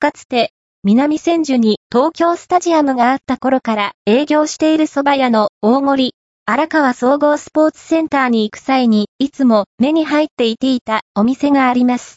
かつて、南千住に東京スタジアムがあった頃から営業している蕎麦屋の大森、荒川総合スポーツセンターに行く際にいつも目に入っていていたお店があります。